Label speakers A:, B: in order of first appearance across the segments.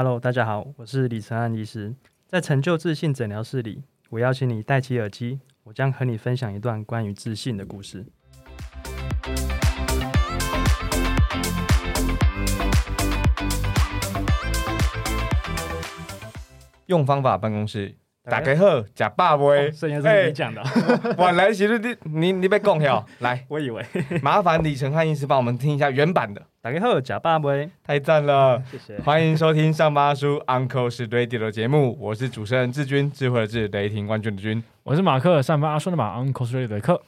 A: Hello，大家好，我是李承安医师。在成就自信诊疗室里，我邀请你戴起耳机，我将和你分享一段关于自信的故事。
B: 用方法办公室，打开后假爸威，
A: 所以是你讲的，
B: 晚来其实你你你被供掉，来，
A: 我以为。
B: 麻烦李晨汉医师帮我们听一下原版的。
A: 打开后假爸威，
B: 太赞了，
A: 谢谢，
B: 欢迎收听上巴叔 Uncle 是 Radio 的节目，我是主持人志军，智慧的智，雷霆冠军的军，
C: 我是马克，上班阿叔的马 Uncle 是 Radio 的克。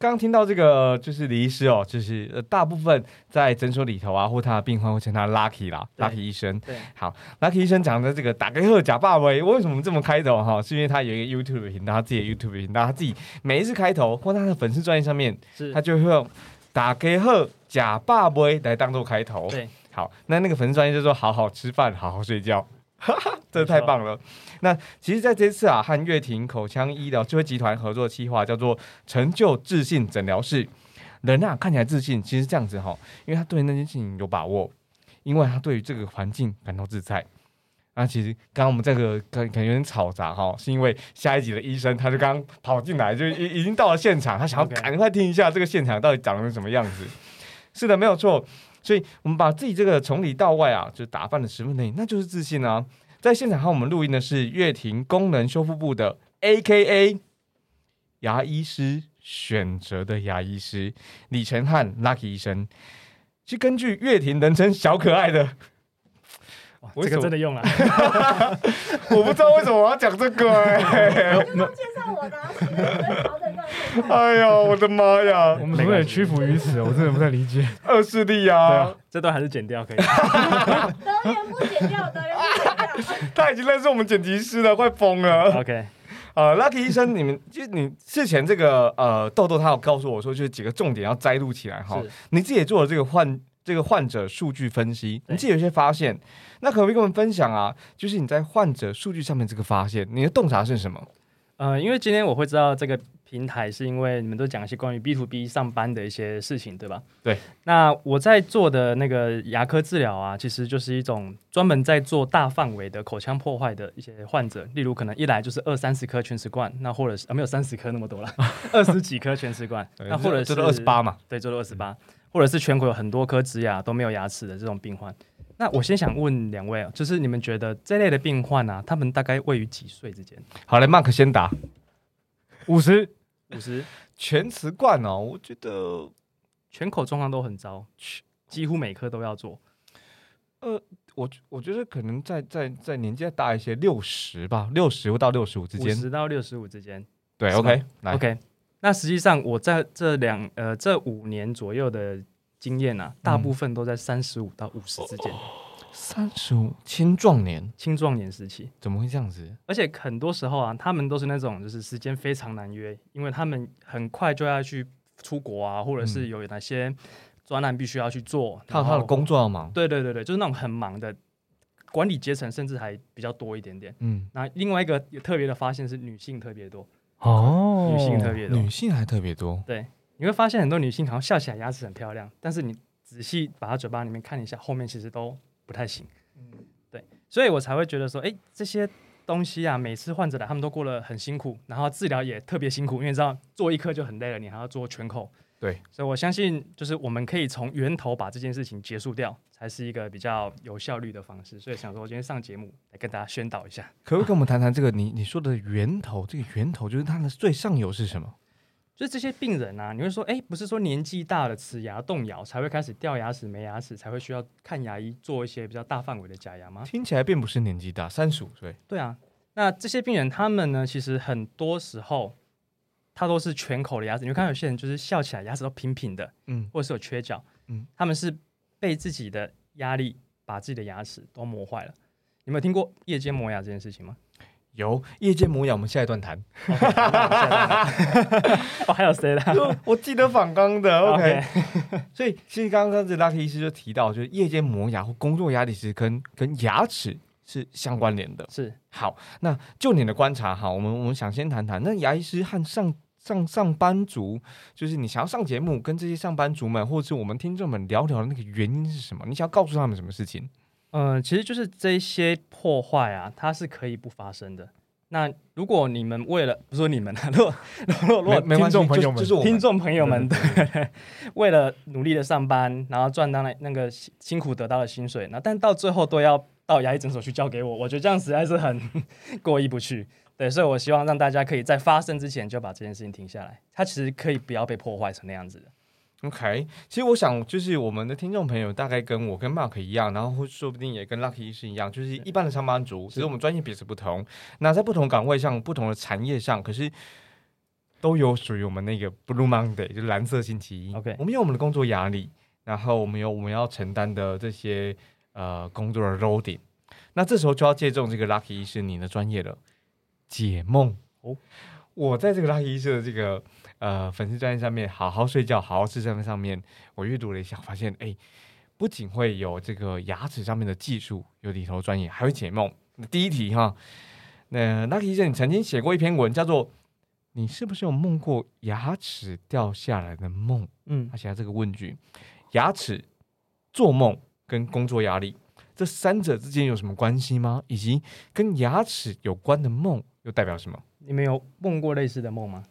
B: 刚听到这个就是李医师哦，就是呃大部分在诊所里头啊，或他的病患会称他 Lucky 啦，Lucky 医生。
A: 对，
B: 好，Lucky 医生讲的这个打开后假霸威，为什么这么开头哈？是因为他有一个 YouTube 频道，他自己的 YouTube 频道，他自己每一次开头或他的粉丝专业上面，他就会用打开后假霸威来当做开头。
A: 对，
B: 好，那那个粉丝专业就说好好吃饭，好好睡觉。哈哈，这太棒了！那其实，在这次啊，和乐庭口腔医疗智慧集团合作的计划叫做“成就自信诊疗室”。人啊，看起来自信，其实这样子哈，因为他对那件事情有把握，因为他对于这个环境感到自在。那其实刚刚我们这个感感觉有点吵杂哈，是因为下一集的医生他就刚跑进来，就已已经到了现场，他想要赶快听一下这个现场到底长成什么样子。是的，没有错。所以我们把自己这个从里到外啊，就打扮的十分内，那就是自信啊。在现场和我们录音的是乐庭功能修复部的 A.K.A 牙医师选择的牙医师李晨汉 Lucky 医生，是根据乐庭人称小可爱的。
A: 这个真的用了，
B: 我不知道为什么我要讲这个哎。
D: 介绍我的，
B: 哎呀，我的妈呀！
C: 我们怎么能屈服于此？我真的不太理解。
B: 二势力啊，
A: 这段还是剪掉可以。
D: 德源不剪掉，德源不剪掉。
B: 他已经认识我们剪辑师了，快疯了。
A: OK，
B: 呃，Lucky 医生，你们就你之前这个呃豆豆，他有告诉我说，就是几个重点要摘录起来哈。你自己也做了这个患这个患者数据分析，你自己有些发现。那可不可以跟我们分享啊？就是你在患者数据上面这个发现，你的洞察是什么？
A: 呃，因为今天我会知道这个平台，是因为你们都讲一些关于 B to B 上班的一些事情，对吧？
B: 对。
A: 那我在做的那个牙科治疗啊，其实就是一种专门在做大范围的口腔破坏的一些患者，例如可能一来就是二三十颗全瓷冠，那或者是啊没有三十颗那么多了，二十几颗全瓷冠，那或者是
B: 二十八嘛？
A: 对，做了二十八，或者是全国有很多颗植牙都没有牙齿的这种病患。那我先想问两位啊，就是你们觉得这类的病患啊，他们大概位于几岁之间？
B: 好嘞，Mark 先答，
C: 五十，
A: 五十，
B: 全瓷冠哦，我觉得
A: 全口状况都很糟，几乎每颗都要做。
B: 呃，我我觉得可能在在在年纪再大一些，六十吧，六十到六十五之间，
A: 五十到六十五之间。
B: 对，OK，来
A: ，OK。那实际上我在这两呃这五年左右的。经验啊，大部分都在三十五到五十之间。
B: 三十五青壮年，
A: 青壮年时期
B: 怎么会这样子？
A: 而且很多时候啊，他们都是那种就是时间非常难约，因为他们很快就要去出国啊，或者是有哪些专栏必须要去做，
B: 他他的工作要忙。
A: 对对对对，就是那种很忙的管理阶层，甚至还比较多一点点。嗯，那另外一个有特别的发现是女性特别多
B: 哦，
A: 女性特别多，
B: 女性还特别多。
A: 对。你会发现很多女性好像笑起来牙齿很漂亮，但是你仔细把她嘴巴里面看一下，后面其实都不太行。嗯，对，所以我才会觉得说，哎，这些东西啊，每次患者来，他们都过得很辛苦，然后治疗也特别辛苦，因为知道做一颗就很累了，你还要做全口。
B: 对，
A: 所以我相信，就是我们可以从源头把这件事情结束掉，才是一个比较有效率的方式。所以想说，我今天上节目来跟大家宣导一下，
B: 可不可以跟我们谈谈这个？你你说的源头，这个源头就是它的最上游是什么？
A: 就这些病人啊，你会说，哎，不是说年纪大了齿牙动摇才会开始掉牙齿、没牙齿，才会需要看牙医做一些比较大范围的假牙吗？
B: 听起来并不是年纪大，三十五岁。
A: 对啊，那这些病人他们呢，其实很多时候他都是全口的牙齿，你会看到有些人就是笑起来牙齿都平平的，嗯，或者是有缺角，嗯，他们是被自己的压力把自己的牙齿都磨坏了。有没有听过夜间磨牙这件事情吗？
B: 有夜间磨牙，我们下一段谈。
A: 哦，还有谁呢？
B: 我记得反刚的。OK，所以其实刚刚这 Lucky 医师就提到，就是夜间磨牙或工作压力是跟跟牙齿是相关联的。
A: 是
B: 好，那就你的观察哈，我们我们想先谈谈，那牙医师和上上上班族，就是你想要上节目，跟这些上班族们或者是我们听众们聊聊的那个原因是什么？你想要告诉他们什么事情？
A: 嗯，其实就是这些破坏啊，它是可以不发生的。那如果你们为了不是说你们啊，如果如果如果
C: 听众朋友们
B: 就就是我
A: 听众朋友们，对，为了努力的上班，然后赚到那那个辛辛苦得到的薪水，那但到最后都要到牙医诊所去交给我，我觉得这样实在是很 过意不去。对，所以我希望让大家可以在发生之前就把这件事情停下来，它其实可以不要被破坏成那样子的。
B: OK，其实我想，就是我们的听众朋友大概跟我跟 Mark 一样，然后说不定也跟 Lucky 医师一样，就是一般的上班族，只是我们专业彼此不同。那在不同岗位上、不同的产业上，可是都有属于我们那个 Blue Monday，就是蓝色星期一。
A: OK
B: 我们有我们的工作压力，然后我们有我们要承担的这些呃工作的 loading。那这时候就要借重这个 Lucky 医师你的专业了，解梦
A: 哦。
B: 我在这个 Lucky 医师的这个呃粉丝专业上面，好好睡觉，好好吃饭上面，我阅读了一下，发现哎，不仅会有这个牙齿上面的技术有里头专业，还会解梦。那第一题哈，那 Lucky 医生，你曾经写过一篇文，叫做“你是不是有梦过牙齿掉下来的梦”？
A: 嗯
B: 他，写下这个问句：牙齿、做梦跟工作压力这三者之间有什么关系吗？以及跟牙齿有关的梦又代表什么？
A: 你们有梦过类似的梦吗？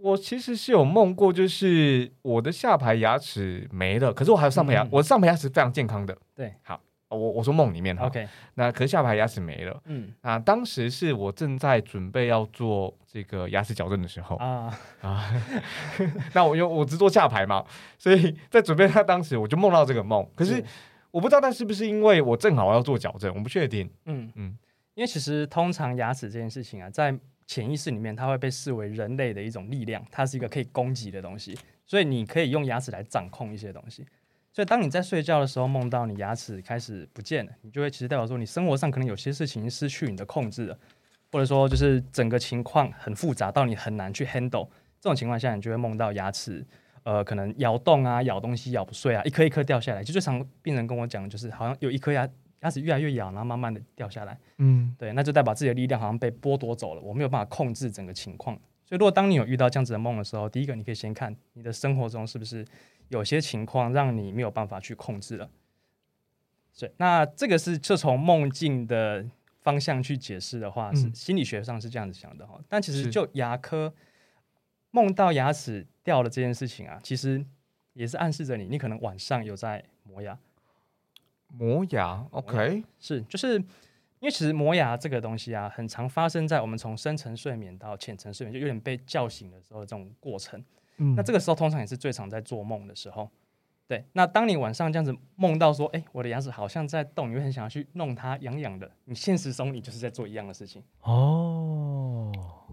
B: 我其实是有梦过，就是我的下排牙齿没了，可是我还有上排牙，
A: 嗯。
B: 我上排牙齿非常健康的。
A: 对，
B: 好，我我说梦里面哈。
A: OK，
B: 那可是下排牙齿没了。
A: 嗯。
B: 啊。当时是我正在准备要做这个牙齿矫正的时候。
A: 啊，
B: 啊 那我因为我只做下排嘛，所以在准备它当时我就梦到这个梦，可是我不知道那是不是因为我正好要做矫正，我不确定。
A: 嗯嗯。
B: 嗯，
A: 因为其实通常牙齿这件事情啊，在潜意识里面，它会被视为人类的一种力量，它是一个可以攻击的东西，所以你可以用牙齿来掌控一些东西。所以当你在睡觉的时候梦到你牙齿开始不见了，你就会其实代表说你生活上可能有些事情失去你的控制了，或者说就是整个情况很复杂到你很难去 handle。这种情况下，你就会梦到牙齿。呃，可能咬动啊，咬东西咬不碎啊，一颗一颗掉下来。就最常病人跟我讲，就是好像有一颗牙牙齿越来越痒，然后慢慢的掉下来。
B: 嗯，
A: 对，那就代表自己的力量好像被剥夺走了，我没有办法控制整个情况。所以，如果当你有遇到这样子的梦的时候，第一个你可以先看你的生活中是不是有些情况让你没有办法去控制了。对，那这个是就从梦境的方向去解释的话，是
B: 嗯
A: 心理学上是这样子想的哈。但其实就牙科梦到牙齿掉了这件事情啊，其实也是暗示着你，你可能晚上有在磨牙。
B: 磨牙，OK，
A: 是，就是因为其实磨牙这个东西啊，很常发生在我们从深层睡眠到浅层睡眠，就有点被叫醒的时候的这种过程。
B: 嗯
A: 那这个时候通常也是最常在做梦的时候。对，那当你晚上这样子梦到说，哎、我的牙齿好像在动，你会很想要去弄它，痒痒的。你现实中你就是在做一样的事情。
C: 哦，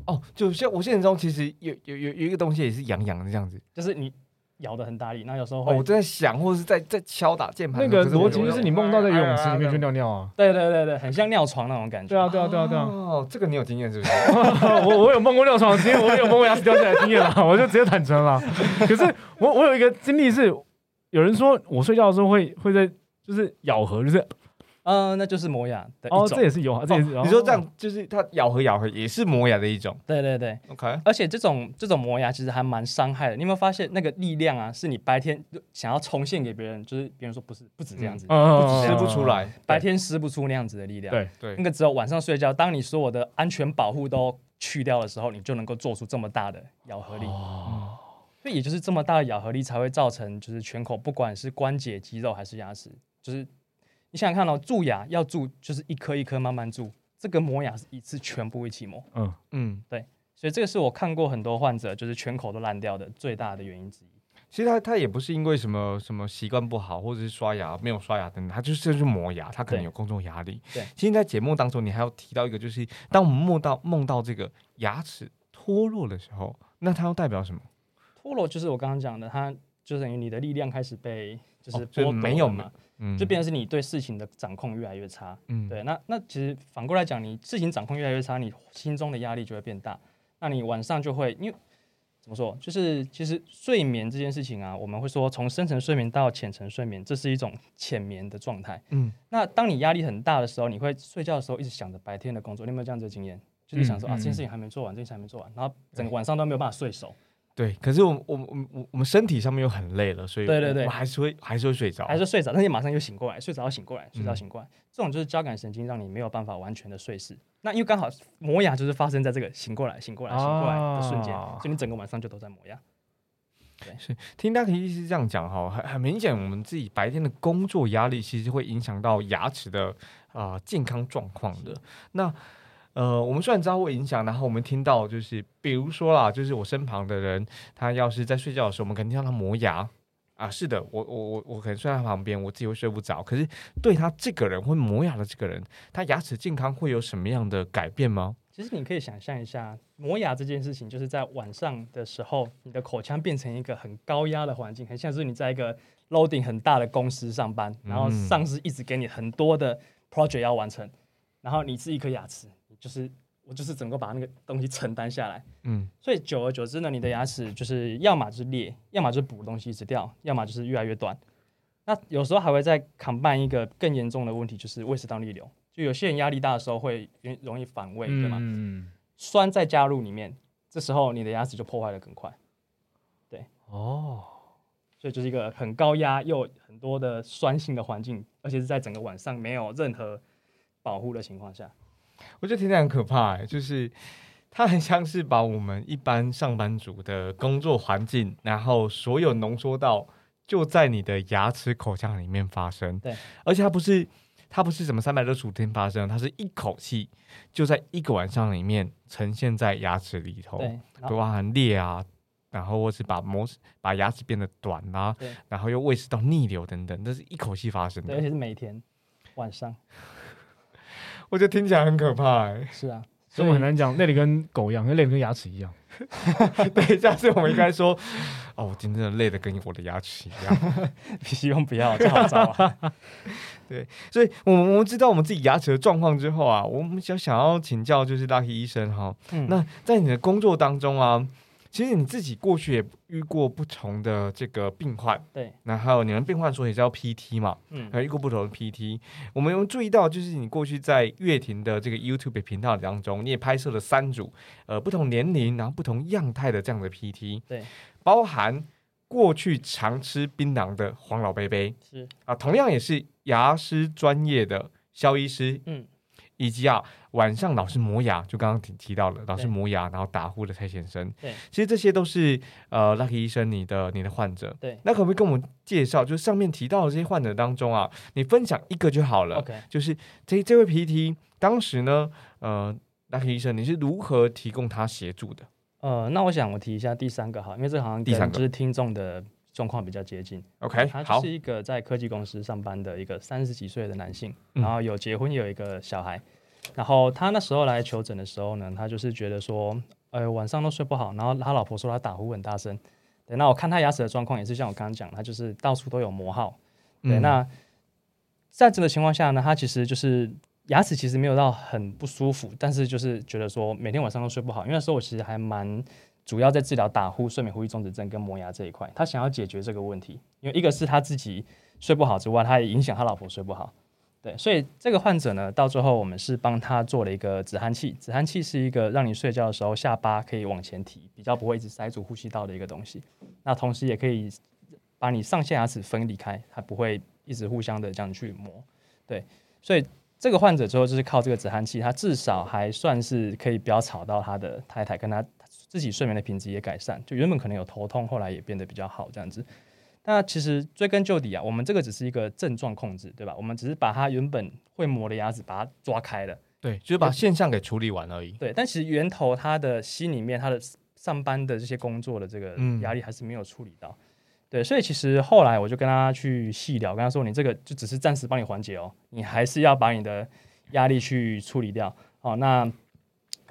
B: 哦，就像我现实中其实有有有有一个东西也是痒痒的这样子。
A: 就是你咬的很大力，那有时候
B: 哦，
A: 会，
B: 我正在想，或者是在在敲打键盘。
C: 那个逻辑就是你梦到在游泳池里面去尿尿啊。
A: 对对对对，很像尿床那种感觉。
C: 对啊，对啊，对啊，对啊。
B: 哦，这个你有经验是不是？
C: 我我有梦过尿床的经验，我有梦过牙齿掉下来的经验啦，我就直接坦诚了。可是我我有一个经历是，有人说我睡觉的时候会会在就是咬合，就是
A: 嗯、那就是磨牙的一
C: 哦，
A: 种。
C: 这也是有，这也是。
B: 你说这样就是它咬合咬合也是磨牙的一种。
A: 对对对
B: ，OK，
A: 而且这种这种磨牙其实还蛮伤害的。你有没有发现那个力量啊，是你白天想要重现给别人，就是别人说不是不止这样子，
C: 嗯
B: 不止施不出。来。
A: 白天施不出那样子的力量。
C: 对
B: 对
A: 那，个只有晚上睡觉，当你所有的安全保护都去掉的时候，你就能够做出这么大的咬合力。
C: 哦，
A: 所以也就是这么大的咬合力才会造成，就是全口不管是关节、肌肉还是牙齿，就是你想想看哦，蛀牙要蛀就是一颗一颗慢慢蛀，这个磨牙是一次全部一起磨。
C: 嗯，
B: 嗯，对
A: 所以这个是我看过很多患者就是全口都烂掉的最大的原因之一。
B: 其实他他也不是因为什么什么习惯不好，或者是刷牙没有刷牙等等，他就是就是磨牙，他可能有工作压力。
A: 对
B: 其实，在节目当中，你还要提到一个，就是当我们梦到梦到这个牙齿脱落的时候，那它又代表什么？
A: 脱落就是我刚刚讲的，它就等于你的力量开始被就是
B: 哦就
A: 剥夺
B: 没有
A: 嘛，
B: 嗯，
A: 就变成是你对事情的掌控越来越差。
B: 嗯，
A: 对，那那其实反过来讲，你事情掌控越来越差，你心中的压力就会变大。那你晚上就会因为怎么说，就是其实睡眠这件事情啊，我们会说从深层睡眠到浅层睡眠，这是一种浅眠的状态。
B: 嗯，
A: 那当你压力很大的时候，你会睡觉的时候一直想着白天的工作，你有没有这样子的经验？就是想说、
C: 嗯
A: 啊，这件事情还没做完，这件事情还没做完，然后整个晚上都没有办法睡熟。
B: 对，可是我们我们我我我们身体上面又很累了，所以
A: 对对对。
B: 我还是会还是会睡着，
A: 还是睡着，但是马上又醒过来，睡着又醒过来，睡着
B: 嗯。
A: 醒过来，这种就是交感神经让你没有办法完全的睡死。那因为刚好磨牙就是发生在这个醒过来、醒过来、醒过来的瞬间，
C: 啊。
A: 所以你整个晚上就都在磨牙。
B: 对，是听大家医师这样讲哈，很很明显，我们自己白天的工作压力其实会影响到牙齿的啊、呃健康状况的。那呃，我们虽然知道会影响，然后我们听到就是，比如说啦，就是我身旁的人，他要是在睡觉的时候，我们肯定让他磨牙啊。是的，我我我我可能睡在他旁边，我自己会睡不着。可是对他这个人会磨牙的这个人，他牙齿健康会有什么样的改变吗？
A: 其实你可以想象一下，磨牙这件事情，就是在晚上的时候，你的口腔变成一个很高压的环境，很像是你在一个 loading 很大的公司上班，然后
B: 嗯
A: 上司一直给你很多的 project 要完成，然后你是一颗牙齿，你就是我就是整个把那个东西承担下来。
B: 嗯，
A: 所以久而久之呢，你的牙齿就是要么就是裂，要么就是补东西一直掉，要么就是越来越短。那有时候还会再 combine 一个更严重的问题，就是胃食道逆流。就有些人压力大的时候会容容易反胃，对吗？
C: 嗯，
A: 酸再加入里面，这时候你的牙齿就破坏的更快。
C: 对哦，
A: 所以就是一个很高压又很多的酸性的环境，而且是在整个晚上没有任何保护的情况下。
B: 我觉得听起来很可怕、欸，就是它很像是把我们一般上班族的工作环境，然后所有浓缩到就在你的牙齿口腔里面发生。
A: 对，
B: 而且它不是它不是什么三百六十五天发生，它是一口气就在一个晚上里面呈现在牙齿里头，
A: 对，
B: 包含裂啊。然后或是把磨把牙齿变得短啦、
A: 对
B: 然后又胃食道逆流等等，这是一口气发生
A: 的，而。且是每天晚上。
B: 我觉得听起来很可怕、欸。
A: 是啊，
C: 所以我很难讲，累的跟狗一样，累的跟牙齿一样。
B: 对，下次我们应该说，哦，我今天真的累得跟我的牙齿一样。
A: 希望不要，这好糟啊。
B: 所以，我们我们知道我们自己牙齿的状况之后啊，我们想想要请教就是 Lucky 医生哈。
A: 嗯
B: 那在你的工作当中啊，其实你自己过去也遇过不同的这个病患，
A: 对，
B: 然后你们病患说也叫 PT 嘛，
A: 嗯。
B: 还有遇过不同的 PT。我们有注意到，就是你过去在乐庭的这个 YouTube 频道当中，你也拍摄了三组呃不同年龄然后不同样态的这样的 PT，
A: 对，
B: 包含过去常吃槟榔的黄老贝贝。
A: 是，
B: 啊，同样也是牙师专业的肖医师，
A: 嗯，
B: 以及啊晚上老是磨牙，就刚刚提提到了老是磨牙，然后打呼的蔡先生，
A: 对，
B: 其实这些都是呃 Lucky 医生你的你的患者，
A: 对。
B: 那可不可以跟我们介绍，就是上面提到的这些患者当中啊，你分享一个就好了
A: ，OK，
B: 就是这这位 PT 当时呢，呃，Lucky 医生你是如何提供他协助的？
A: 呃，那我想我提一下第三个哈，因为这好像
B: 第三个。
A: 就是听众的状况比较接近。
B: OK，
A: 他就是，一个在科技公司上班的一个三十几岁的男性，
B: 嗯
A: 然后有结婚，有一个小孩。然后他那时候来求诊的时候呢，他就是觉得说，呃，晚上都睡不好，然后他老婆说他打呼很大声。对，那我看他牙齿的状况也是像我刚刚讲，他就是到处都有磨耗。对，
B: 嗯
A: 那在这个情况下呢，他其实就是牙齿其实没有到很不舒服，但是就是觉得说每天晚上都睡不好，因为那时候我其实还蛮主要在治疗打呼、睡眠呼吸中止症跟磨牙这一块，他想要解决这个问题，因为一个是他自己睡不好之外，他也影响他老婆睡不好。对，所以这个患者呢，到最后我们是帮他做了一个止鼾器。止鼾器是一个让你睡觉的时候下巴可以往前提，比较不会一直塞住呼吸道的一个东西。那同时也可以把你上下牙齿分离开，它不会一直互相的这样去磨。对，所以这个患者之后就是靠这个止鼾器，他至少还算是可以不要吵到他的太太，跟他自己睡眠的品质也改善。就原本可能有头痛，后来也变得比较好这样子。那其实追根究底啊，我们这个只是一个症状控制，对吧？我们只是把它原本会磨的牙齿把它抓开了，
B: 对，就是把现象给处理完而已。
A: 对。但其实源头他的心里面，他的上班的这些工作的这个
B: 嗯
A: 压力还是没有处理到。对，所以其实后来我就跟他去细聊，跟他说，你这个就只是暂时帮你缓解哦，你还是要把你的压力去处理掉。哦，那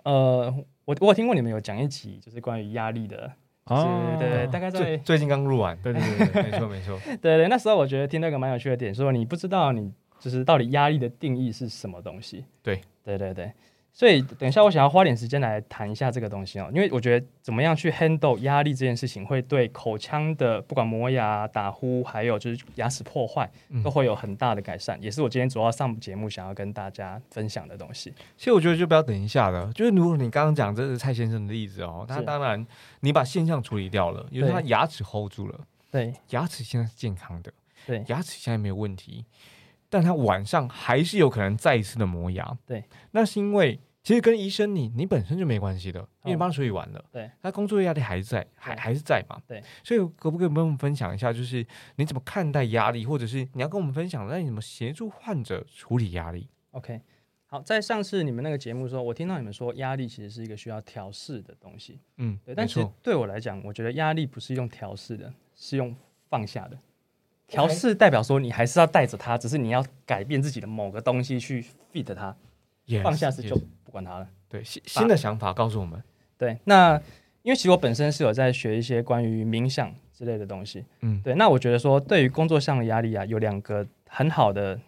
A: 呃，我我有听过你们有讲一集，就是关于压力的，就是、
C: 哦。
A: 对对，大概在
B: 最最近刚录完，
C: 对对对对，
B: 没错没错。
A: 对对，那时候我觉得听到一个蛮有趣的点，说你不知道你就是到底压力的定义是什么东西。
B: 对。
A: 对对对，所以等一下我想要花点时间来谈一下这个东西哦，因为我觉得怎么样去 handle 压力这件事情，会对口腔的不管磨牙、打呼，还有就是牙齿破坏，
B: 嗯。
A: 都会有很大的改善，也是我今天主要上节目想要跟大家分享的东西。
B: 其实我觉得就不要等一下了，就是如果你刚刚讲这是蔡先生的例子哦，
A: 那
B: 当然你把现象处理掉了，因为
A: 对。
B: 他牙齿 hold 住了，
A: 对。
B: 牙齿现在是健康的，
A: 对。
B: 牙齿现在没有问题，但他晚上还是有可能再一次的磨牙。
A: 对，
B: 那是因为其实跟医生你你本身就没关系的，因为你帮他处理完了。
A: 对，
B: 他工作压力还在，还还是在嘛。
A: 对，
B: 所以可不可以跟我们分享一下，就是你怎么看待压力，或者是你要跟我们分享，那你怎么协助患者处理压力
A: ？OK，好，在上次你们那个节目时候，我听到你们说压力其实是一个需要调试的东西，
B: 嗯，
A: 对，但其实
B: 没错，
A: 对我来讲，我觉得压力不是用调试的，是用放下的。调试代表说你还是要带着它，只是你要改变自己的某个东西去 fit 它
B: ，Yes，
A: 放下是就不管它了。
B: 对新新的想法告诉我们。
A: 对，那因为其实我本身是有在学一些关于冥想之类的东西，
B: 嗯，
A: 对，那我觉得说对于工作上的压力啊，有两个很好的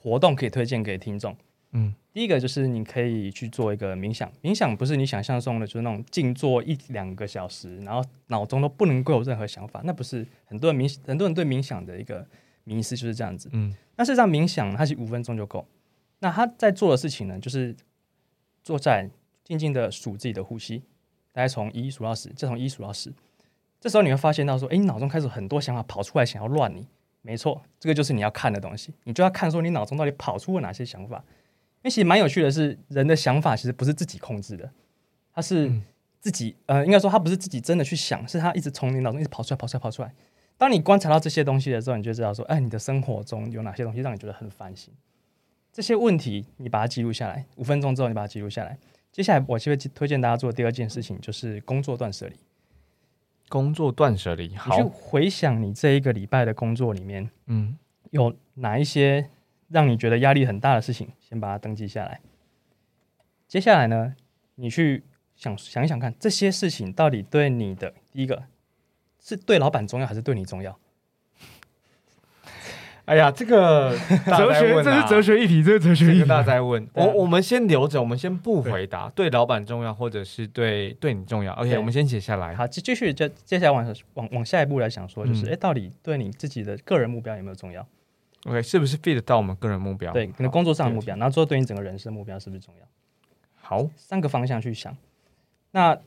A: 活动可以推荐给听众。
B: 嗯，
A: 第一个就是你可以去做一个冥想，冥想不是你想象中的，就是那种静坐一两个小时，然后脑中都不能够有任何想法，那不是很多人冥很多人对冥想的一个迷思就是这样子。
B: 嗯
A: 那事实上冥想它是五分钟就够，那他在做的事情呢，就是坐在静静的数自己的呼吸，大概从一数到十，再从一数到十。这时候你会发现到说，诶，你脑中开始很多想法跑出来，想要乱你。没错，这个就是你要看的东西，你就要看说你脑中到底跑出了哪些想法。其实蛮有趣的是，人的想法其实不是自己控制的，他是
B: 嗯
A: 自己、呃，应该说他不是自己真的去想，是他一直从你脑中一直跑出来、跑出来、跑出来。当你观察到这些东西的时候，你就知道说，哎，你的生活中有哪些东西让你觉得很烦心。这些问题你把它记录下来，五分钟之后你把它记录下来。接下来我就会推荐大家做的第二件事情，就是工作断舍离。
B: 工作断舍离，
A: 你去
B: 好，
A: 回想你这一个礼拜的工作里面
B: 嗯
A: 有哪一些让你觉得压力很大的事情，先把它登记下来。接下来呢，你去想想一想看，这些事情到底对你的第一个是对老板重要，还是对你重要？
B: 哎呀，这个 大
C: 哲学，这是哲学议题，这是哲学
B: 这个。大在问，我我们先留着，我们先不回答，对老板重要，或者是对对你重要。OK，我们先写下来。
A: 好，继继续就接下来往往往下一步来想说，就是
B: 嗯
A: 哎、诶到底对你自己的个人目标有没有重要？
B: OK，是不是 fit 到我们个人目标？
A: 对，可能工作上的目标，
B: 对
A: 然后最后对你整个人生目标是不是重要？
B: 好，
A: 三个方向去想。那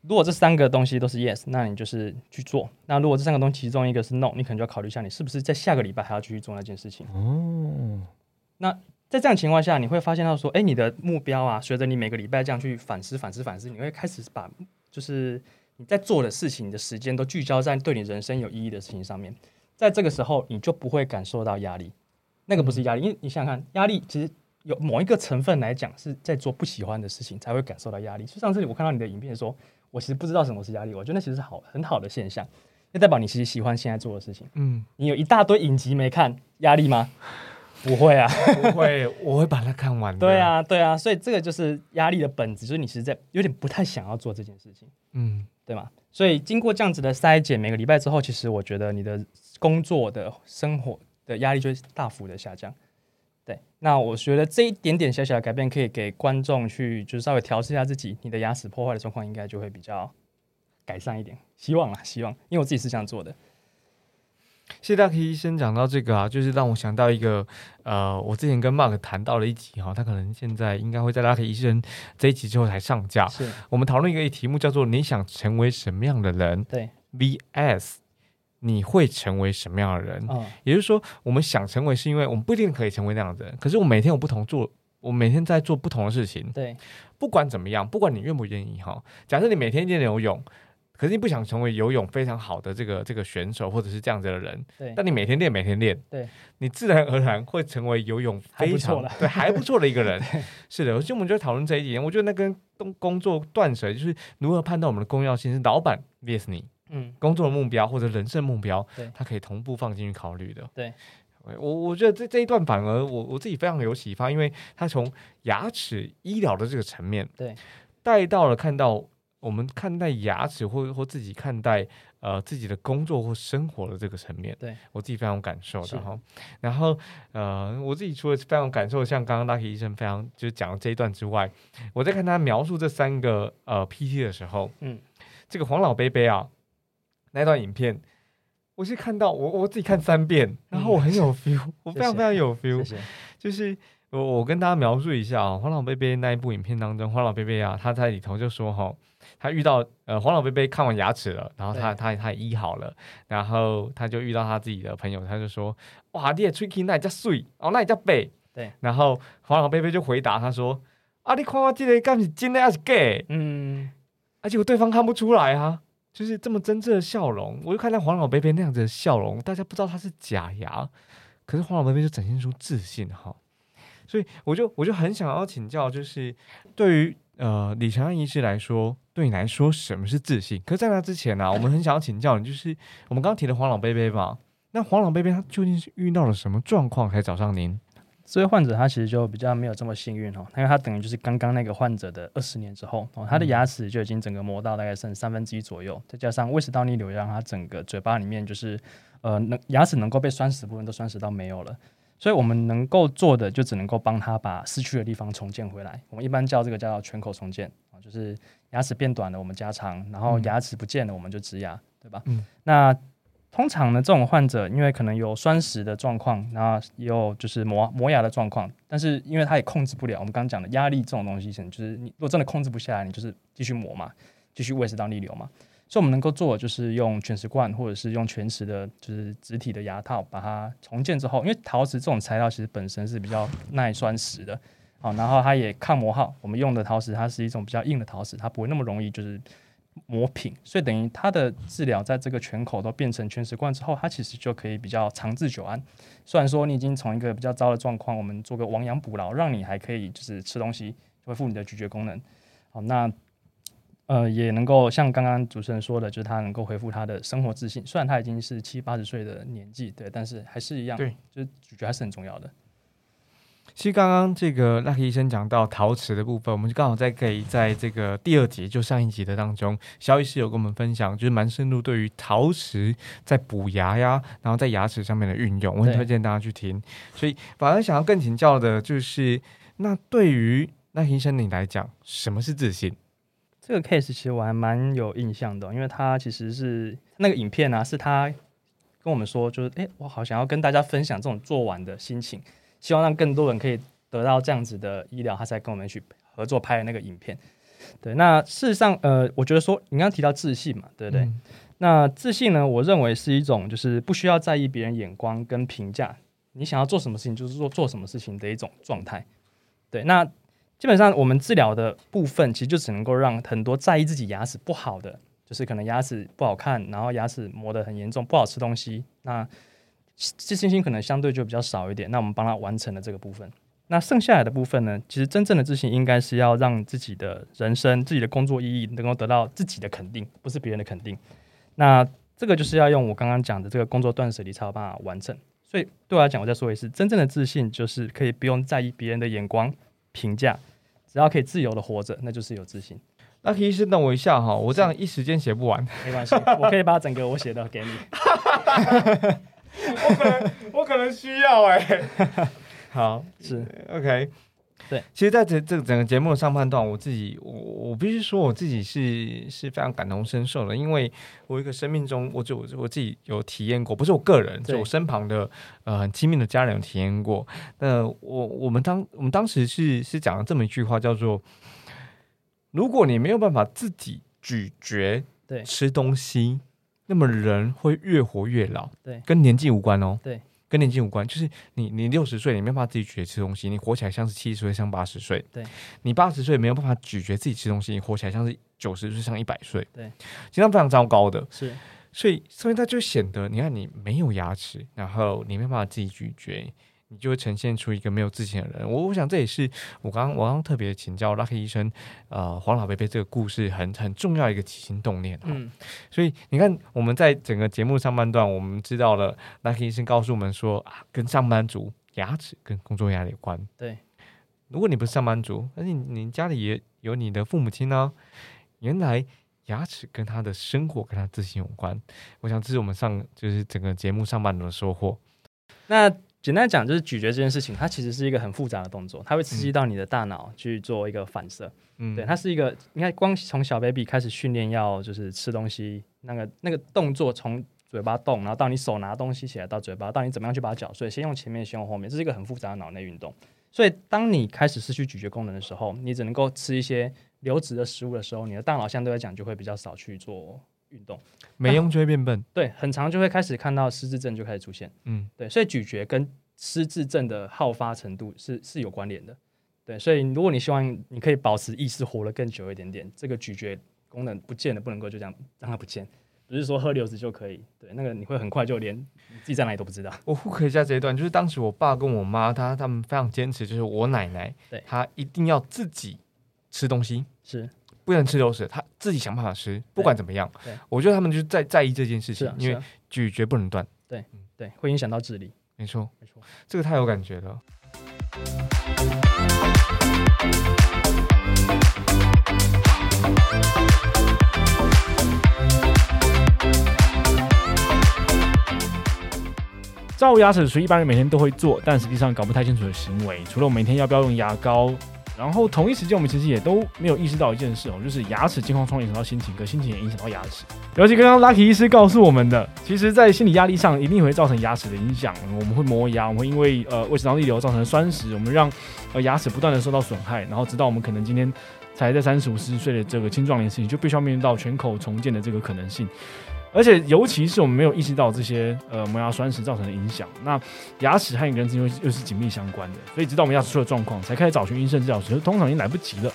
A: 如果这三个东西都是 yes，那你就是去做。那如果这三个东西其中一个是 no，你可能就要考虑一下，你是不是在下个礼拜还要继续做那件事情。
C: 哦，那
A: 在这样情况下，你会发现到说，哎，你的目标啊，随着你每个礼拜这样去反思、反思、反思，你会开始把就是你在做的事情的时间都聚焦在对你人生有意义的事情上面。在这个时候，你就不会感受到压力。那个不是压力，因为你想想看，压力其实有某一个成分来讲是在做不喜欢的事情才会感受到压力。就上次我看到你的影片说，我其实不知道什么是压力，我觉得那其实是好很好的现象，那代表你其实喜欢现在做的事情。
B: 嗯，
A: 你有一大堆影集没看，压力吗？不会啊。
B: 不会，我会把它看完的。
A: 对，啊，对啊，所以这个就是压力的本质，就是你其实在有点不太想要做这件事情，
B: 嗯，
A: 对吗？所以经过这样子的筛检，每个礼拜之后，其实我觉得你的工作的生活的压力就会大幅的下降。对，那我觉得这一点点小小的改变，可以给观众去就是稍微调试一下自己，你的牙齿破坏的状况应该就会比较改善一点。希望啦，希望，因为我自己是这样做的。
B: 谢谢大 K 医生讲到这个啊，就是让我想到一个，呃，我之前跟 Mark 谈到了一集哈，他可能现在应该会在大 K 医生这一集之后才上架。
A: 是
B: 我们讨论一个题目叫做“你想成为什么样的人
A: 对
B: ，”vs 你会成为什么样的人。
A: 嗯，
B: 也就是说，我们想成为是因为我们不一定可以成为那样的人，可是我每天有不同做，我每天在做不同的事情，
A: 对，
B: 不管怎么样，不管你愿不愿意哈，假设你每天练游泳，可是你不想成为游泳非常好的这个这个选手或者是这样子的人，
A: 对，
B: 但你每天练每天练，
A: 对，
B: 你自然而然会成为游泳非常
A: 错
B: 对还不错的一个人。是的，所以我们就讨论这一点，我觉得那跟工工作断舍就是如何判断我们的重要性是老板 vs 你
A: 嗯，
B: 工作的目标或者人生目标
A: 对，
B: 它可以同步放进去考虑的。
A: 对。
B: 我我觉得这这一段反而我我自己非常有启发，因为他从牙齿医疗的这个层面，
A: 对，
B: 带到了看到我们看待牙齿或或自己看待呃自己的工作或生活的这个层面，
A: 对
B: 我自己非常有感受的哈。然后呃，我自己除了非常有感受，像刚刚 Lucky 医生非常就是讲的这一段之外，我在看他描述这三个呃 PT 的时候，
A: 嗯，
B: 这个黄老贝贝啊那段影片。我是看到我我自己看三遍，然后我很有 feel，、我非常非常有 feel，
A: 谢谢。
B: 就是我我跟大家描述一下啊、黄老贝贝那一部影片当中，黄老贝贝啊，他在里头就说哈，他遇到呃黄老贝贝看完牙齿了，然后他
A: 对。
B: 他他也医好了，然后他就遇到他自己的朋友，他就说哇，你的喙齿那也叫碎哦，那也叫背，
A: 对，
B: 然后黄老贝贝就回答他说啊，你看我这个干是真的还是假的？
A: 嗯，
B: 而且我对方看不出来啊，就是这么真挚的笑容，我就看到黄老贝贝那样子的笑容，大家不知道他是假牙，可是黄老贝贝就展现出自信哈，所以我就我就很想要请教，就是对于呃李长安医师来说，对你来说什么是自信？可是在那之前呢、我们很想要请教你，就是我们刚刚提的黄老贝贝嘛，那黄老贝贝他究竟是遇到了什么状况才找上您？
A: 这位患者他其实就比较没有这么幸运哦，因为他等于就是刚刚那个患者的二十年之后哦，他的牙齿就已经整个磨到大概剩三分之一左右，再加上胃食道逆流，让他整个嘴巴里面就是呃能牙齿能够被酸死的部分都酸死到没有了。所以我们能够做的就只能够帮他把失去的地方重建回来。我们一般叫这个叫全口重建啊，就是牙齿变短了我们加长，然后
B: 嗯
A: 牙齿不见了我们就植牙，对吧？
B: 嗯
A: 那通常呢，这种患者因为可能有栓蚀的状况，然后也有就是磨磨牙的状况，但是因为他也控制不了，我们刚刚讲的压力这种东西，就是你如果真的控制不下来，你就是继续磨嘛，继续胃食道逆流嘛。所以我们能够做的就是用全瓷冠或者是用全瓷的，就是植体的牙套把它重建之后，因为陶瓷这种材料其实本身是比较耐酸蚀的，好，然后它也抗磨耗。我们用的陶瓷它是一种比较硬的陶瓷，它不会那么容易就是磨平，所以等于它的治疗在这个全口都变成全食冠之后，它其实就可以比较长治久安。虽然说你已经从一个比较糟的状况，我们做个亡羊补牢，让你还可以就是吃东西，恢复你的咀嚼功能。好，那呃也能够像刚刚主持人说的，就是他能够恢复他的生活自信。虽然他已经是七八十岁的年纪，对，但是还是一样，
B: 对，
A: 就是咀嚼还是很重要的。
B: 其实刚刚这个 Lucky 医生讲到陶瓷的部分，我们就刚好在可以在这个第二集，就上一集的当中，肖医师有跟我们分享，就是蛮深入对于陶瓷在补牙呀，然后在牙齿上面的运用，我很推荐大家去听。所以反而想要更请教的就是，那对于 Lucky 医生你来讲，什么是自信？
A: 这个 case 其实我还蛮有印象的，因为他其实是那个影片啊，是他跟我们说，就是诶，我好想要跟大家分享这种做完的心情，希望让更多人可以得到这样子的医疗，他才跟我们去合作拍的那个影片。对，那事实上，呃，我觉得说你刚刚提到自信嘛，对不对？
B: 嗯
A: 那自信呢，我认为是一种就是不需要在意别人眼光跟评价，你想要做什么事情就是做做什么事情的一种状态。对，那基本上我们治疗的部分其实就只能够让很多在意自己牙齿不好的，就是可能牙齿不好看，然后牙齿磨得很严重，不好吃东西，那自信心可能相对就比较少一点。那我们帮他完成了这个部分。那剩下来的部分呢？其实真正的自信应该是要让自己的人生、自己的工作意义能够得到自己的肯定，不是别人的肯定。那这个就是要用我刚刚讲的这个工作断舍离才有办法完成。所以对我来讲，我再说一次，真正的自信就是可以不用在意别人的眼光评价，只要可以自由的活着，那就是有自信。
B: Lucky 医师等我一下哈，我这样一时间写不完，
A: 没关系，我可以把整个我写的给你。
B: 我可能我可能需要哎、好，
A: 是。
B: OK，
A: 对，
B: 其实在这这整个节目的上半段，我自己我我必须说我自己是是非常感同身受的，因为我一个生命中，我就我我自己有体验过，不是我个人，
A: 对。
B: 是我身旁的呃很亲密的家人有体验过。那我我们当我们当时是是讲了这么一句话，叫做如果你没有办法自己咀嚼
A: 对。
B: 吃东西，那么人会越活越老，
A: 对
B: 跟年纪无关哦，
A: 对。
B: 跟年纪无关，就是你你六十岁，你没办法自己咀嚼吃东西，你活起来像是七十岁，像八十岁。
A: 对，
B: 你八十岁没有办法咀嚼自己吃东西，你活起来像是九十岁，像一百岁。
A: 对，
B: 这样非常糟糕的。
A: 是
B: 所以，所以它就显得，你看你没有牙齿，然后你没办法自己咀嚼，你就会呈现出一个没有自信的人。我我想这也是我刚刚我刚刚特别请教 Lucky 医生，呃，黄老贝贝这个故事很很重要一个起心动念哈。
A: 嗯，
B: 所以你看，我们在整个节目上半段，我们知道了 Lucky 医生告诉我们说，啊，跟上班族牙齿跟工作压力有关。
A: 对，
B: 如果你不是上班族，但是你你家里也有你的父母亲呢、原来牙齿跟他的生活跟他自信有关。我想这是我们上就是整个节目上半段的收获。
A: 那简单讲，就是咀嚼这件事情，它其实是一个很复杂的动作，它会刺激到你的大脑去做一个反射。
B: 嗯，
A: 对，它是一个，你看，光从小 baby 开始训练，要就是吃东西，那个那个动作，从嘴巴动，然后到你手拿东西起来，到嘴巴，到你怎么样去把它搅碎，先用前面，先用后面，这是一个很复杂的脑内运动。所以，当你开始失去咀嚼功能的时候，你只能够吃一些流质的食物的时候，你的大脑相对来讲就会比较少去做运动。
B: 没用就会变笨。
A: 对，很长就会开始看到失智症就开始出现。
B: 嗯，
A: 对，所以咀嚼跟失智症的好发程度是是有关联的。对，所以如果你希望你可以保持意识活得更久一点点，这个咀嚼功能不见了，不能够就这样让它不见，不是说喝流质就可以。对，那个你会很快就连你自己在哪里都不知道。
B: 我复刻一下这一段，就是当时我爸跟我妈，他他们非常坚持，就是我奶奶，
A: 对
B: 她一定要自己吃东西，
A: 是
B: 不能吃流食，他自己想办法吃，不管怎么样
A: 对。
B: 我觉得他们就是在在意这件事情因为咀嚼不能断。
A: 对对，会影响到智力。
B: 没错，
A: 没错。
B: 这个太有感觉了。
C: 照牙齿属于一般人每天都会做，但实际上搞不太清楚的行为。除了我们每天要不要用牙膏，然后同一时间我们其实也都没有意识到一件事哦，就是牙齿健康从影响到心情，可心情也影响到牙齿。尤其刚刚 Lucky 医师告诉我们的，其实在心理压力上一定会造成牙齿的影响。我们会磨牙，我们会因为呃胃食道逆流造成酸蚀，我们让呃牙齿不断的受到损害，然后直到我们可能今天才在三十五、四十岁的这个青壮年时期，就必须要面临到全口重建的这个可能性。而且，尤其是我们没有意识到这些呃磨牙酸蚀造成的影响，那牙齿和一个人之间又又是紧密相关的，所以直到我们牙齿出了状况，才开始找寻医生治疗时，通常已经来不及了。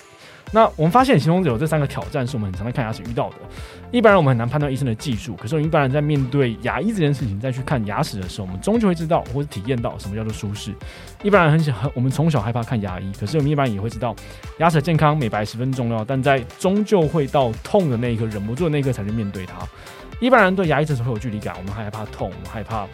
C: 那我们发现其中有这三个挑战是我们很常在看牙齿遇到的。一般人我们很难判断医生的技术，可是我们一般人在面对牙医这件事情，再去看牙齿的时候，我们终究会知道或者体验到什么叫做舒适。一般人很想，很我们从小害怕看牙医，可是我们一般人也会知道，牙齿健康美白十分重要，但在终究会到痛的那一刻，忍不住的那一刻才去面对它。一般人对牙医诊所会有距离感，我们害怕痛，我们害怕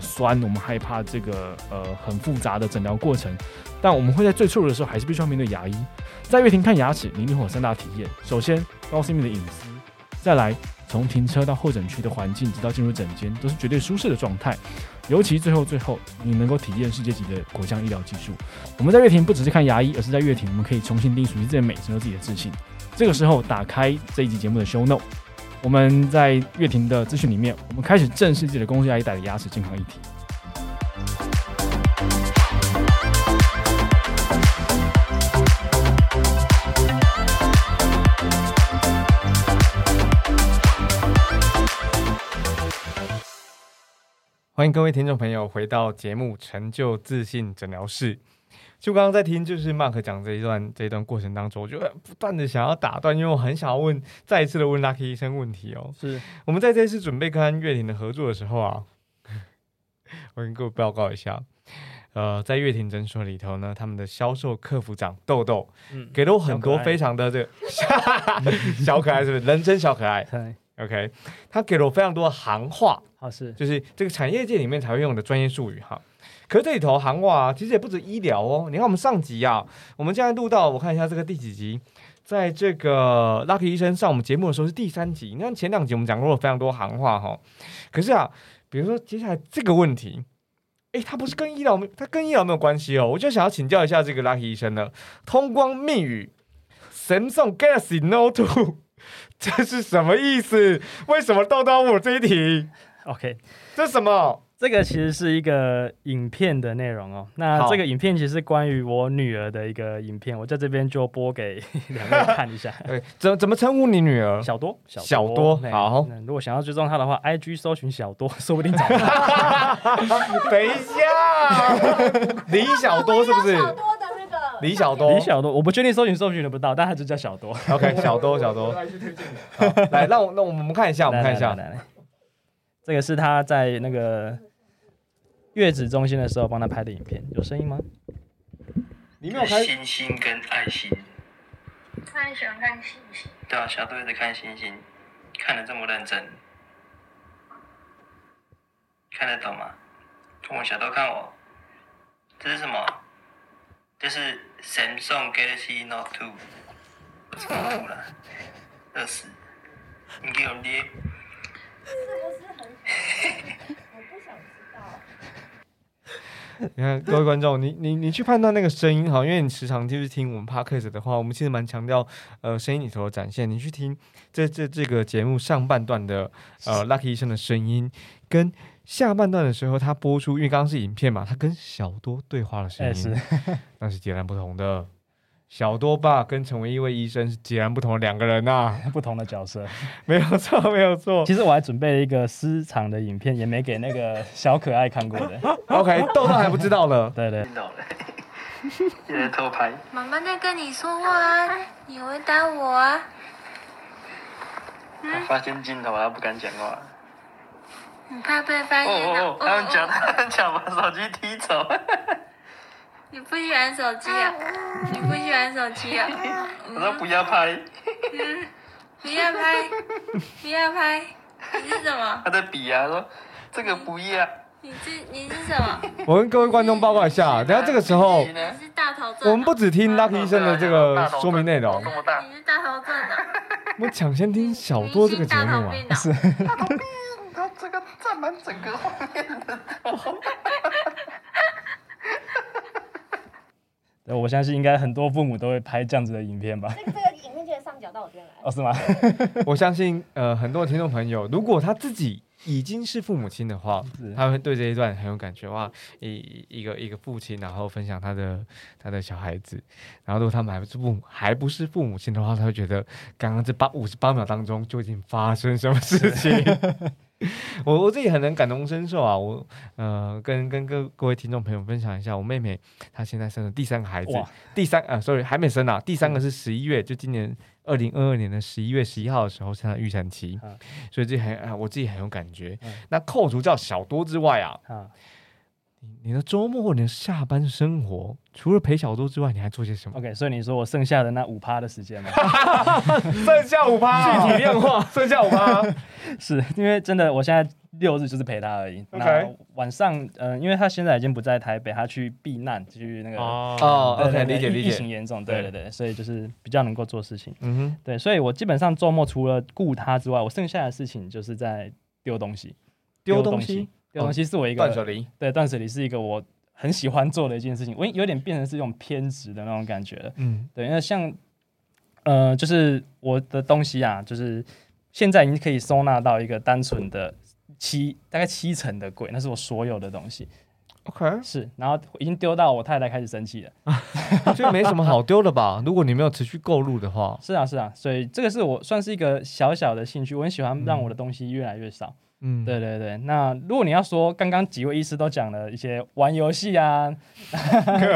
C: 酸，我们害怕这个呃很复杂的诊疗过程，但我们会在最脆弱的时候，还是必须要面对牙医。在月庭看牙齿，你一定会有三大体验：首先，高 CP 的隐私；再来，从停车到候诊区的环境，直到进入诊间，都是绝对舒适的状态。尤其最后最后，你能够体验世界级的口腔医疗技术。我们在月庭不只是看牙医，而是在月庭，我们可以重新定属于自己的美，成就自己的自信。这个时候，打开这一集节目的 show note。我们在乐庭的资讯里面，我们开始正视自己的公司牙医带的牙齿健康议题。
B: 欢迎各位听众朋友回到节目《成就自信诊疗室》。就刚刚在听，就是 Mark 讲这一段这一段过程当中，我就不断的想要打断，因为我很想要问再一次的问 Lucky 医生问题哦。
A: 是。
B: 我们在这次准备跟乐庭的合作的时候啊，我跟各位报告一下，呃，在乐庭诊所里头呢，他们的销售客服长豆豆
A: 嗯，
B: 给了我很多非常的这个小可爱，是不是？人称小可爱。
A: 对
B: ，，OK，他给了我非常多的行话，
A: 好是。
B: 就是这个产业界里面才会用的专业术语哈。可是这里头行话啊，其实也不止医疗哦。你看我们上集啊，我们现在录到，我看一下这个第几集，在这个 Lucky 医生上我们节目的时候是第三集。你看前两集我们讲过了非常多行话哈。可是啊，比如说接下来这个问题，诶，它不是跟医疗没，它跟医疗没有关系哦。我就想要请教一下这个 Lucky 医生了，通关密语 Samsung Galaxy Note 2这是什么意思？为什么豆豆问我这一题？
A: OK。
B: 这是什么？
A: 这个其实是一个影片的内容哦。那
B: 好
A: 这个影片其实是关于我女儿的一个影片，我在这边就播给两位看一下。
B: 对，怎怎么称呼你女儿？
A: 小多，小
B: 小多好
A: 如果想要追踪她的话，IG 搜寻小多，说不定找得到。
B: 等一下，李小多是不是？
D: 小多的那个
B: 李小多
A: 李小多，我不确定搜寻搜寻得不到，但他就叫小多。
B: ，OK，小多小多，好来，让我那我们看一下，我们看一下
A: 这个是他在那个月子中心的时候帮他拍的影片，有声音吗？
B: 你没有开，
E: 星星跟爱心，
D: 他很喜欢看星星，
E: 对啊，小豆一直看星星，看得这么认真，看得懂吗？跟我小豆看我，这是什么？这是 Samsung Galaxy Note 2，我超酷了。二十，你给我捏。
B: 你看，各位观众，你你你去判断那个声音哈，因为你时常就是听我们 podcast 的话，我们其实蛮强调呃声音里头的展现。你去听这这这个节目上半段的呃 Lucky 医生的声音，跟下半段的时候他播出，因为刚刚是影片嘛，他跟小多对话的声
A: 哎、
B: 音，
A: 是，
B: 那是截然不同的。小多爸跟成为一位医生是截然不同的两个人呐、
A: 不同的角色。
B: 没有错，没有错。
A: 其实我还准备了一个私藏的影片，也没给那个小可爱看过的。
B: OK，豆豆还不知道了。
A: 对对，
E: 听到了，现在偷拍。
F: 妈妈在跟你说话啊，你回答我啊。
E: 我发现镜头，他不敢讲话。
F: 你怕被发
E: 哦
F: 现啊？
E: 哦哦，他们讲，他们讲把手机踢走。
F: 你不喜欢手机啊？你不喜欢手机啊？
E: 我说不要拍，
F: 不要拍，不要拍。你是什么？
E: 他在比啊，说这个不要。
F: 你是你是什么？
B: 我跟各位观众报告一下，等一下这个时候。我们不只听 Lucky 医生的这个说明内容
F: 你是大头症的。
B: 我们抢先听小多这个节目啊。
F: 啊。
E: 他这个占满整个画面的头。
A: 对我相信应该很多父母都会拍这样子的影片吧？
D: 这个这个影片就会上缴到我这边来。
A: 哦，是吗？
B: 我相信，呃，很多听众朋友，如果他自己已经是父母亲的话，他会对这一段很有感觉哇！一一个一个父亲，然后分享他的他的小孩子，然后如果他们还不是父母，还不是父母亲的话，他会觉得刚刚这八五十八秒当中究竟发生什么事情？我我自己很能感同身受啊！我呃，跟跟各各位听众朋友分享一下，我妹妹她现在生了第三个孩子，第三啊，sorry 还没生啊，第三个是十一月，就今年二零二二年的十一月十一号的时候是她的预产期，
A: 嗯
B: 所以这很啊，我自己很有感觉。
A: 嗯
B: 那扣除掉小多之外啊，
A: 啊，
B: 你你的周末或你的下班生活，除了陪小周之外，你还做些什么
A: ？OK，所以你说我剩下的那五趴的时间吗，
B: 剩下五趴，具体变化，剩下五趴。
A: 是因为真的我现在六日就是陪他而已。那晚上，嗯、因为他现在已经不在台北，他去避难，去那个。
B: 哦
A: 对
B: OK，
A: 对对疫疫
B: 理解理解疫
A: 情严重，对对对，所以就是比较能够做事情。
B: 嗯哼，
A: 对，所以我基本上周末除了顾他之外，我剩下的事情就是在丢东西。
B: 丢东西，
A: 丢东西是我一个
B: 断舍离。
A: 对断舍离是一个我很喜欢做的一件事情，我有点变成是一种偏执的那种感觉了。
B: 嗯
A: 对，因为像呃，就是我的东西啊，就是现在已经可以收纳到一个单纯的七大概七成的柜，那是我所有的东西
B: ，OK，
A: 是，然后已经丢到我太太开始生气了。
B: 这没什么好丢的吧？如果你没有持续购入的话，
A: 是啊，是啊，所以这个是我算是一个小小的兴趣，我很喜欢让我的东西越来越少。
B: 嗯，
A: 对对对，那如果你要说刚刚几位医师都讲了一些玩游戏啊、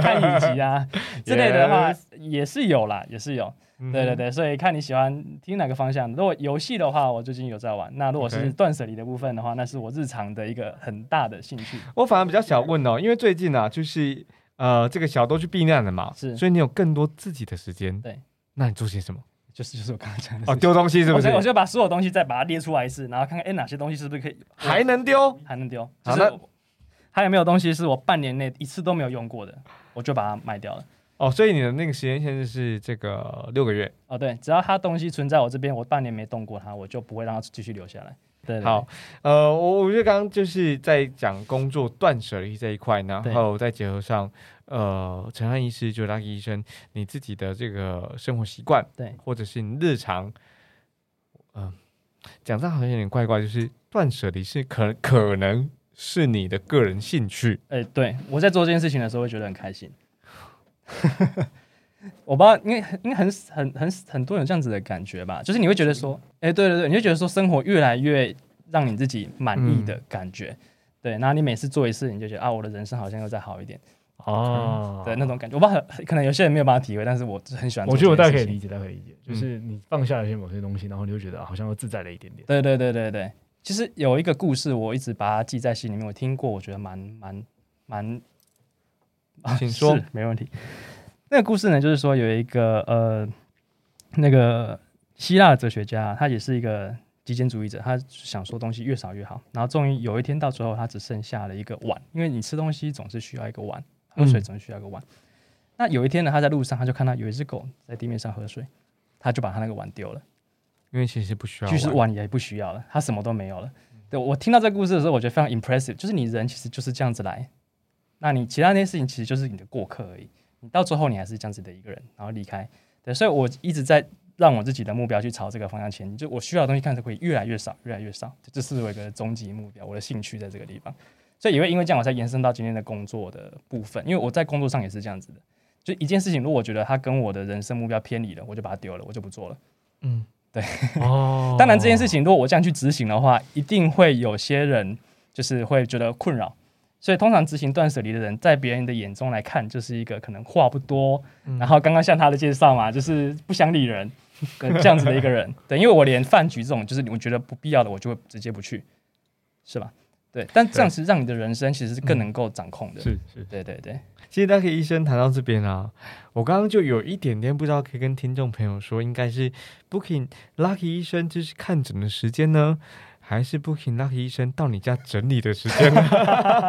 A: 看影集啊之类的话，也是有啦，也是有。
B: 嗯
A: 对对对，所以看你喜欢听哪个方向。如果游戏的话，我最近有在玩；那如果是断舍离的部分的话，那是我日常的一个很大的兴趣。
B: 我反而比较想问哦，因为最近啊，就是呃，这个小都去避难了嘛，
A: 是
B: 所以你有更多自己的时间。
A: 对，
B: 那你做些什么？
A: 就是就是我刚才讲的
B: 哦，丢东西是不是
A: 我就？把所有东西再把它列出来一次，然后看看哎哪些东西是不是可以
B: 还能丢？
A: 还能丢，
B: 好
A: 是还有没有东西是我半年内一次都没有用过的，我就把它卖掉了。
B: 哦，所以你的那个时间限制是这个六个月。
A: 哦，对，只要它东西存在我这边，我半年没动过它，我就不会让它继续留下来。对，对
B: 好，，呃，我我觉得刚刚就是在讲工作断舍离这一块，然后再结合上呃陈汉医师就 Lucky 医生你自己的这个生活习惯，
A: 对，
B: 或者是你日常，嗯、讲这好像有点怪怪，就是断舍离是可可能是你的个人兴趣，
A: 哎、对我在做这件事情的时候会觉得很开心。我不知道，因为应该很很很很多人有这样子的感觉吧，就是你会觉得说，哎、对对对，你会觉得说生活越来越让你自己满意的感觉，对，然后你每次做一次，你就觉得啊，我的人生好像又再好一点，
C: 哦
A: 对那种感觉。我不知道，可能有些人没有办法体会，但是我是很喜欢
C: 我觉得我。大概可以理解，大概可以理解，就是你放下了一些某些东西，然后你就觉得啊好像又自在了一点点。
A: 对对对对对，其实有一个故事，我一直把它记在心里面，我听过，我觉得蛮蛮蛮，啊
B: 请说
A: 没问题。那个故事呢，就是说有一个呃，那个希腊的哲学家，他也是一个极简主义者，他想说东西越少越好。然后终于有一天到最后，他只剩下了一个碗，因为你吃东西总是需要一个碗，喝水
B: 嗯
A: 总需要一个碗。那有一天呢，他在路上他就看到有一只狗在地面上喝水，他就把他那个碗丢了。
B: 因为其实不需要
A: 就是碗也不需要了，他什么都没有了。对我听到这个故事的时候，我觉得非常 impressive，就是你人其实就是这样子来，那你其他那些事情其实就是你的过客而已，你到最后你还是这样子的一个人，然后离开。对，所以我一直在让我自己的目标去朝这个方向前进，就我需要的东西看着会越来越少，越来越少，这是我一个终极目标，我的兴趣在这个地方。所以也会因为这样，我才延伸到今天的工作的部分，因为我在工作上也是这样子的，就一件事情，如果我觉得它跟我的人生目标偏离了，我就把它丢了，我就不做了。
B: 嗯，
C: 哦，
A: 当然，这件事情如果我这样去执行的话，一定会有些人就是会觉得困扰。所以，通常执行断舍离的人，在别人的眼中来看，就是一个可能话不多，
B: 嗯
A: 然后刚刚像他的介绍嘛，就是不想理人的这样子的一个人。对，因为我连饭局这种就是我觉得不必要的，我就会直接不去，是吧？对，但这样是让你的人生其实是更能够掌控的。
C: 是是，
A: 对对对，
B: 其实 Lucky 医生谈到这边啊，我刚刚就有一点点不知道可以跟听众朋友说，应该是 Booking Lucky 医生就是看诊的时间呢，还是 Booking Lucky 医生到你家整理的时间呢？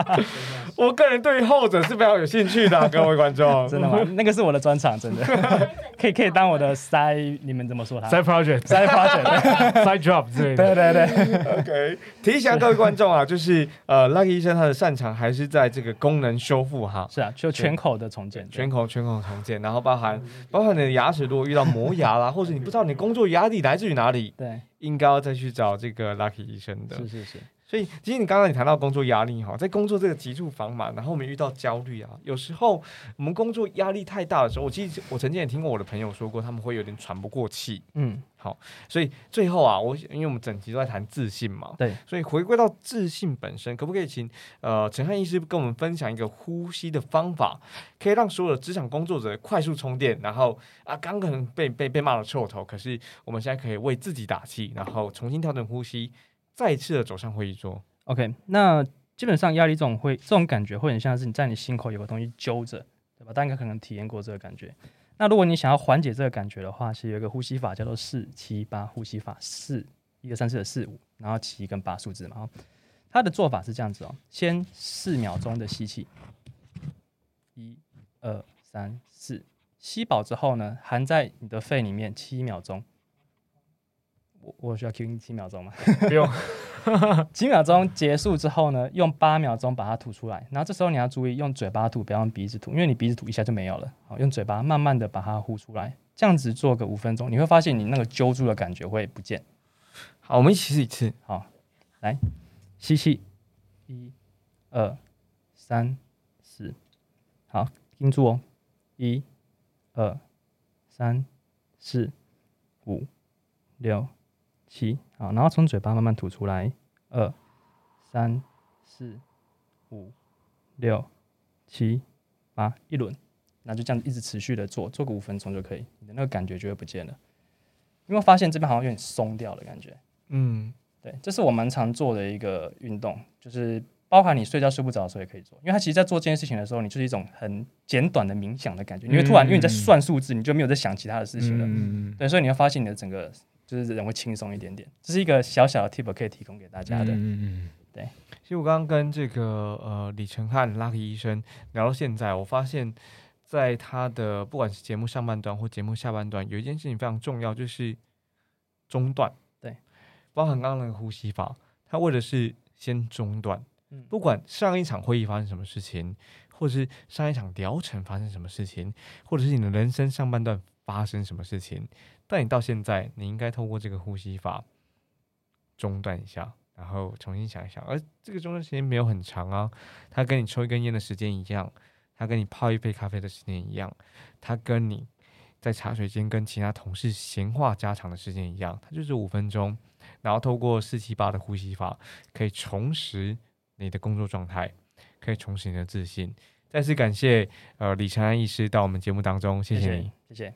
B: 我个人对于后者是非常有兴趣的啊、各位观众。
A: 真的吗？那个是我的专场，真的 可以可以当我的 side，你们怎么说他
C: side project、
A: side
C: project？side job 之类的。
A: 对对对
B: ，OK，提醒一下各位观众啊，就是呃，Lucky 医生他的擅长还是在这个功能修复哈。
A: 是啊，就全口的重建，
B: 全口全口重建，然后包含包含你的牙齿，如果遇到磨牙啦，或者你不知道你工作压力来自于哪里，
A: 对，
B: 应该要再去找这个 Lucky 医生的。
A: 是是是，
B: 所以，其实你刚刚你谈到工作压力哈，在工作这个急促繁忙，然后我们遇到焦虑啊，有时候我们工作压力太大的时候，我其实我曾经也听过我的朋友说过，他们会有点喘不过气。
A: 嗯，
B: 所以最后啊，我因为我们整集都在谈自信嘛，
A: 对，
B: 所以回归到自信本身，可不可以请呃陈汉医师跟我们分享一个呼吸的方法，可以让所有的职场工作者快速充电，然后啊刚可能被被被骂了臭头，可是我们现在可以为自己打气，然后重新调整呼吸，再次的走上会议桌。
A: OK，那基本上压力这种会这种感觉会很像是你在你心口有个东西揪着，对吧？大家可能体验过这个感觉。那如果你想要缓解这个感觉的话，是有一个呼吸法叫做四七八呼吸法，四一二三四的四五，然后七跟八数字嘛。哦它的做法是这样子哦，先四秒钟的吸气，一二三四，吸饱之后呢，含在你的肺里面七秒钟。我我需要 Q 你七秒钟吗？
C: 不用，
A: 几秒钟结束之后呢，用八秒钟把它吐出来。然后这时候你要注意用嘴巴吐，不要用鼻子吐，因为你鼻子吐一下就没有了。好，用嘴巴慢慢的把它呼出来，这样子做个五分钟，你会发现你那个揪住的感觉会不见。
B: 好，我们一起试一次。
A: 好，来吸气，一、二、三、四，好，盯住哦，一、二、三、四、五、六、七，好，然后从嘴巴慢慢吐出来，二、三、四、五、六、七、八，一轮，那就这样一直持续的做，做个五分钟就可以，你的那个感觉就会不见了。因为发现这边好像有点松掉的感觉。
B: 嗯，
A: 对，这是我蛮常做的一个运动，就是包含你睡觉睡不着的时候也可以做，因为它其实在做这件事情的时候，你就是一种很简短的冥想的感觉，你会突然因为你在算数字，你就没有在想其他的事情了，
C: 嗯，
A: 对，所以你会发现你的整个就是人会轻松一点点，这是一个小小的 tip 可以提供给大家的。
C: 嗯嗯对
B: 其实我刚刚跟这个呃李成汉 Lucky 医生聊到现在，我发现，在他的不管是节目上半段或节目下半段，有一件事情非常重要，就是中断。
A: 对，
B: 包含刚刚那个呼吸法，他为的是先中断。
A: 嗯
B: 不管上一场会议发生什么事情，或者是上一场疗程发生什么事情，或者是你的人生上半段发生什么事情，但你到现在，你应该透过这个呼吸法中断一下，然后重新想一想。而这个中断时间没有很长啊，它跟你抽一根烟的时间一样，它跟你泡一杯咖啡的时间一样，它跟你在茶水间跟其他同事闲话家常的时间一样，它就是五分钟。然后透过四七八的呼吸法，可以重拾你的工作状态，可以重拾你的自信。再次感谢呃李长安医师到我们节目当中，谢谢你。
A: 谢谢。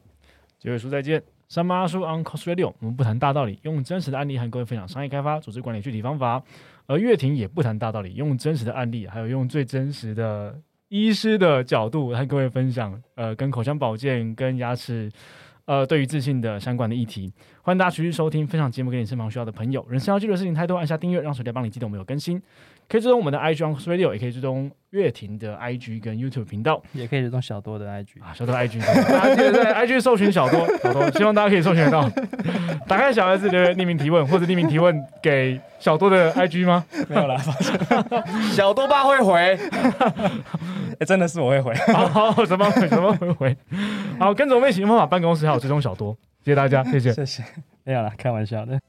C: 结尾书再见。三八叔 on cos radio，我们不谈大道理，用真实的案例和各位分享商业开发、组织管理具体方法。而月婷也不谈大道理，用真实的案例，还有用最真实的医师的角度和各位分享，呃，跟口腔保健、跟牙齿呃对于自信的相关的议题。欢迎大家持续收听，分享节目给你身旁需要的朋友。人生要记录的事情太多，按下订阅，让手机帮你记得我们有更新。可以追踪我们的 IG on Radio，也可以追踪乐婷的 IG 跟 YouTube 频道
A: 也可以追踪小多的 IG。
C: 啊，小多 IG，大家记得在 IG 搜寻小多小多，希望大家可以搜寻得到。打开小孩子留言匿名提问，或者匿名提问给小多的 IG 吗？
A: 没有啦，
B: 小多爸会回，
A: 哎，真的是我会回。
C: 好 好，怎么回怎么回回？好，跟着我们一起用方法办公室，还有追踪小多，谢谢大家，谢谢。
A: 谢谢。没有了，开玩笑的。